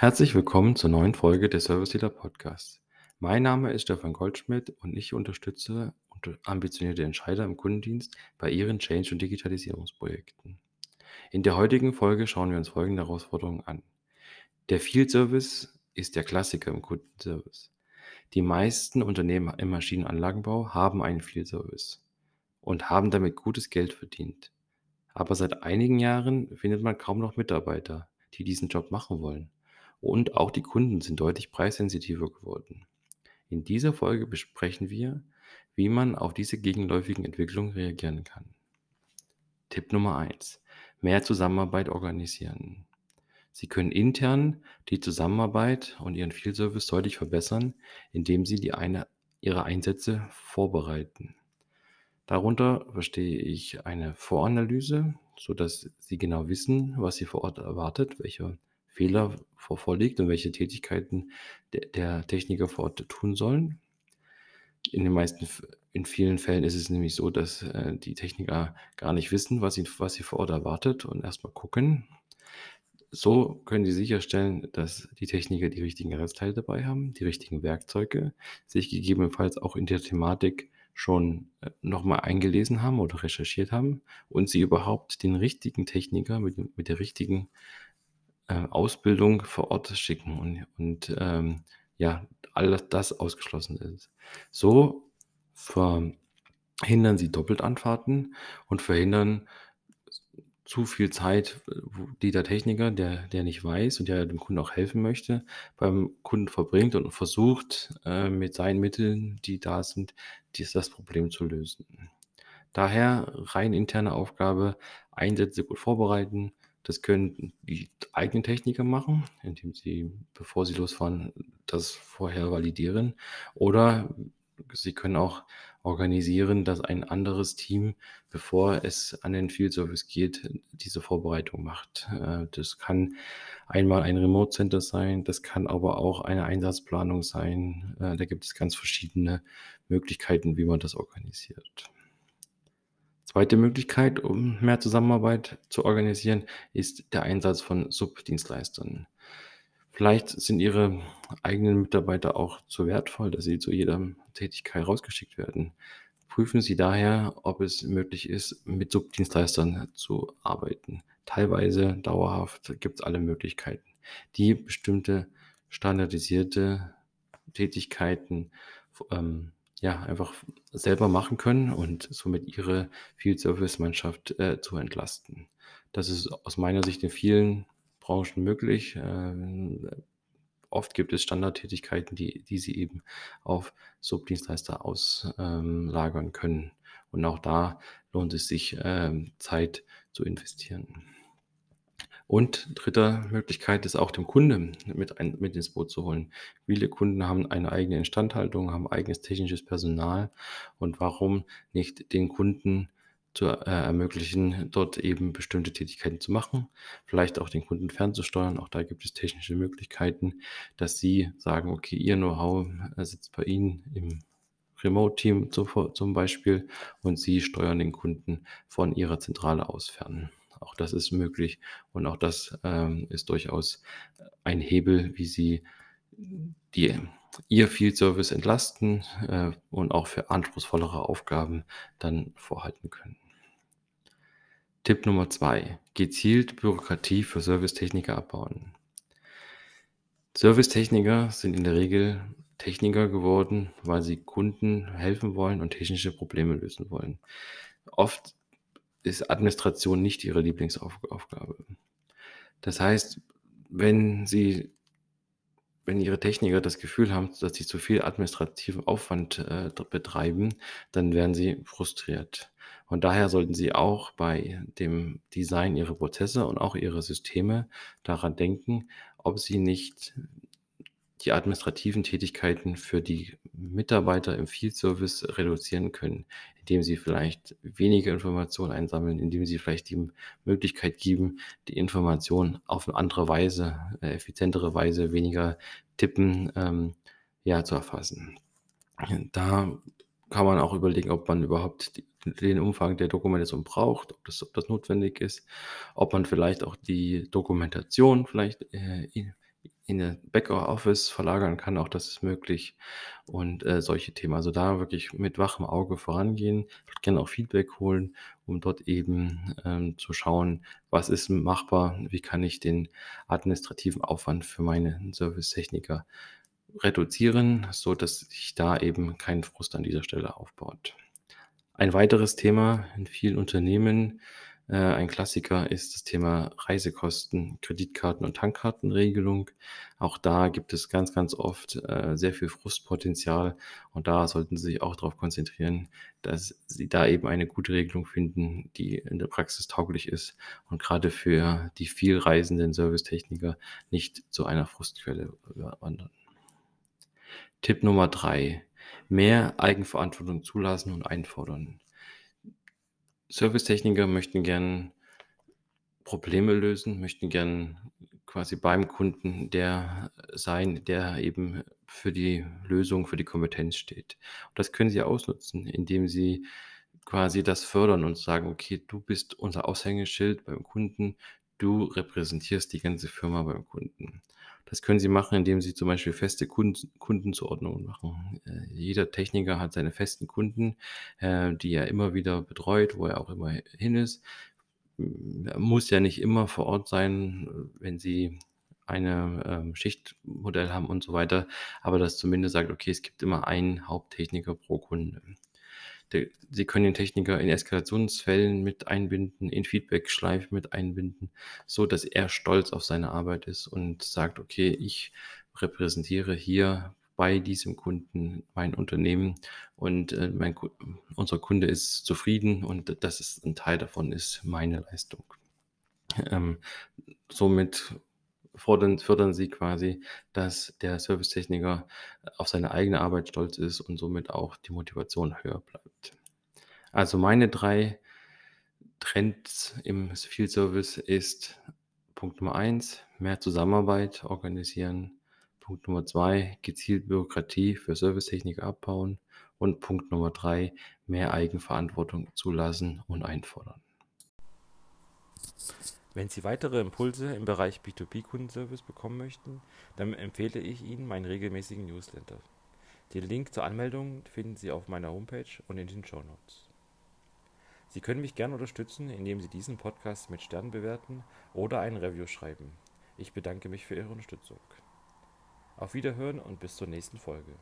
Herzlich willkommen zur neuen Folge des Service Leader Podcasts. Mein Name ist Stefan Goldschmidt und ich unterstütze ambitionierte Entscheider im Kundendienst bei ihren Change- und Digitalisierungsprojekten. In der heutigen Folge schauen wir uns folgende Herausforderungen an. Der Field Service ist der Klassiker im Kundenservice. Die meisten Unternehmen im Maschinenanlagenbau haben einen Field Service und haben damit gutes Geld verdient. Aber seit einigen Jahren findet man kaum noch Mitarbeiter, die diesen Job machen wollen. Und auch die Kunden sind deutlich preissensitiver geworden. In dieser Folge besprechen wir, wie man auf diese gegenläufigen Entwicklungen reagieren kann. Tipp Nummer 1. Mehr Zusammenarbeit organisieren. Sie können intern die Zusammenarbeit und Ihren Field Service deutlich verbessern, indem Sie die eine, Ihre Einsätze vorbereiten. Darunter verstehe ich eine Voranalyse, sodass Sie genau wissen, was Sie vor Ort erwartet, welche Fehler vor vorliegt und welche Tätigkeiten der, der Techniker vor Ort tun sollen. In den meisten, in vielen Fällen ist es nämlich so, dass äh, die Techniker gar nicht wissen, was sie, was sie vor Ort erwartet und erstmal gucken. So können sie sicherstellen, dass die Techniker die richtigen Restteile dabei haben, die richtigen Werkzeuge, sich gegebenenfalls auch in der Thematik schon äh, nochmal eingelesen haben oder recherchiert haben und sie überhaupt den richtigen Techniker mit, mit der richtigen äh, Ausbildung vor Ort schicken und, und ähm, ja, alles das ausgeschlossen ist. So verhindern sie Doppeltanfahrten und verhindern zu viel Zeit, die der Techniker, der, der nicht weiß und der dem Kunden auch helfen möchte, beim Kunden verbringt und versucht, äh, mit seinen Mitteln, die da sind, dies, das Problem zu lösen. Daher rein interne Aufgabe, Einsätze gut vorbereiten, das können die eigenen Techniker machen, indem sie, bevor sie losfahren, das vorher validieren. Oder sie können auch organisieren, dass ein anderes Team, bevor es an den Field Service geht, diese Vorbereitung macht. Äh, das kann einmal ein Remote Center sein, das kann aber auch eine Einsatzplanung sein. Äh, da gibt es ganz verschiedene Möglichkeiten, wie man das organisiert. Zweite Möglichkeit, um mehr Zusammenarbeit zu organisieren, ist der Einsatz von Subdienstleistern. Vielleicht sind Ihre eigenen Mitarbeiter auch zu wertvoll, dass sie zu jeder Tätigkeit rausgeschickt werden. Prüfen Sie daher, ob es möglich ist, mit Subdienstleistern zu arbeiten. Teilweise dauerhaft gibt es alle Möglichkeiten, die bestimmte standardisierte Tätigkeiten ähm, ja, einfach selber machen können und somit ihre Field Service Mannschaft äh, zu entlasten. Das ist aus meiner Sicht in vielen Branchen möglich. Äh, oft gibt es Standardtätigkeiten, die, die sie eben auf Subdienstleister auslagern ähm, können. Und auch da lohnt es sich, ähm, Zeit zu investieren. Und dritte Möglichkeit ist auch dem Kunden mit, ein, mit ins Boot zu holen. Viele Kunden haben eine eigene Instandhaltung, haben eigenes technisches Personal. Und warum nicht den Kunden zu äh, ermöglichen, dort eben bestimmte Tätigkeiten zu machen, vielleicht auch den Kunden fernzusteuern. Auch da gibt es technische Möglichkeiten, dass Sie sagen, okay, Ihr Know-how äh, sitzt bei Ihnen im Remote-Team zum Beispiel und Sie steuern den Kunden von Ihrer Zentrale aus fern. Auch das ist möglich und auch das ähm, ist durchaus ein Hebel, wie Sie die, Ihr Field Service entlasten äh, und auch für anspruchsvollere Aufgaben dann vorhalten können. Tipp Nummer zwei: Gezielt Bürokratie für Servicetechniker abbauen. Servicetechniker sind in der Regel Techniker geworden, weil sie Kunden helfen wollen und technische Probleme lösen wollen. Oft ist Administration nicht ihre Lieblingsaufgabe. Das heißt, wenn sie, wenn ihre Techniker das Gefühl haben, dass sie zu viel administrativen Aufwand äh, betreiben, dann werden sie frustriert. Und daher sollten sie auch bei dem Design ihrer Prozesse und auch ihrer Systeme daran denken, ob sie nicht die administrativen Tätigkeiten für die Mitarbeiter im Field Service reduzieren können, indem sie vielleicht weniger Informationen einsammeln, indem sie vielleicht die Möglichkeit geben, die Informationen auf eine andere Weise, äh, effizientere Weise, weniger tippen, ähm, ja, zu erfassen. Da kann man auch überlegen, ob man überhaupt den Umfang der Dokumentation braucht, ob das, ob das notwendig ist, ob man vielleicht auch die Dokumentation vielleicht äh, in der Backoffice verlagern kann, auch das ist möglich und, äh, solche Themen. Also, da wirklich mit wachem Auge vorangehen, gerne auch Feedback holen, um dort eben, ähm, zu schauen: „Was ist machbar? Wie kann ich den administrativen Aufwand für meine Servicetechniker reduzieren, sodass sich da eben kein Frust an dieser Stelle aufbaut?“ Ein weiteres Thema in vielen Unternehmen, äh, ein Klassiker ist das Thema Reisekosten, Kreditkarten und Tankkartenregelung. Auch da gibt es ganz, ganz oft, äh, sehr viel Frustpotenzial und da sollten Sie sich auch drauf konzentrieren, dass Sie da eben eine gute Regelung finden, die in der Praxis tauglich ist und grade für die viel reisenden Servicetechniker nicht zu einer Frustquelle wandern. Tipp Nummer 3: Mehr Eigenverantwortung zulassen und einfordern. Servicetechniker möchten gern Probleme lösen, möchten gern quasi beim Kunden der sein, der eben für die Lösung, für die Kompetenz steht. Und das können Sie ausnutzen, indem Sie quasi das fördern und sagen: „Okay, du bist unser Aushängeschild beim Kunden. Du repräsentierst die ganze Firma beim Kunden.“ Das können Sie machen, indem Sie zum Beispiel feste Kund Kundenzuordnungen machen. Äh, jeder Techniker hat seine festen Kunden, äh, die er immer wieder betreut, wo er auch immer hin ist. Hm, er muss ja nicht immer vor Ort sein, wenn Sie eine, ähm, Schichtmodell haben und so weiter, aber dass zumindest sagt: „Okay, es gibt immer einen Haupttechniker pro Kunde.“ De Sie können den Techniker in Eskalationsfällen mit einbinden, in Feedbackschleifen mit einbinden, sodass er stolz auf seine Arbeit ist und sagt: „Okay, ich repräsentiere hier bei diesem Kunden mein Unternehmen und, äh, mein unser Kunde ist zufrieden und das ist 'n Teil davon ist meine Leistung.“ Ähm, somit fordern fördern Sie quasi, dass der Servicetechniker auf seine eigene Arbeit stolz ist und somit auch die Motivation höher bleibt. Also, meine 3 Trends im Field Service ist Punkt Nummer 1: Mehr Zusammenarbeit organisieren. Punkt Nummer 2: Gezielt Bürokratie für Servicetechniker abbauen und Punkt Nummer 3: Mehr Eigenverantwortung zulassen und einfordern. Wenn Sie weitere Impulse im Bereich B2B-Kundenservice bekommen möchten, dann empfehle ich Ihnen meinen regelmäßigen Newsletter. Den Link zur Anmeldung finden Sie auf meiner Homepage und in den Shownotes. Sie können mich gern unterstützen, indem Sie diesen Podcast mit Sternen bewerten oder ein Review schreiben. Ich bedanke mich für Ihre Unterstützung. Auf Wiederhören und bis zur nächsten Folge.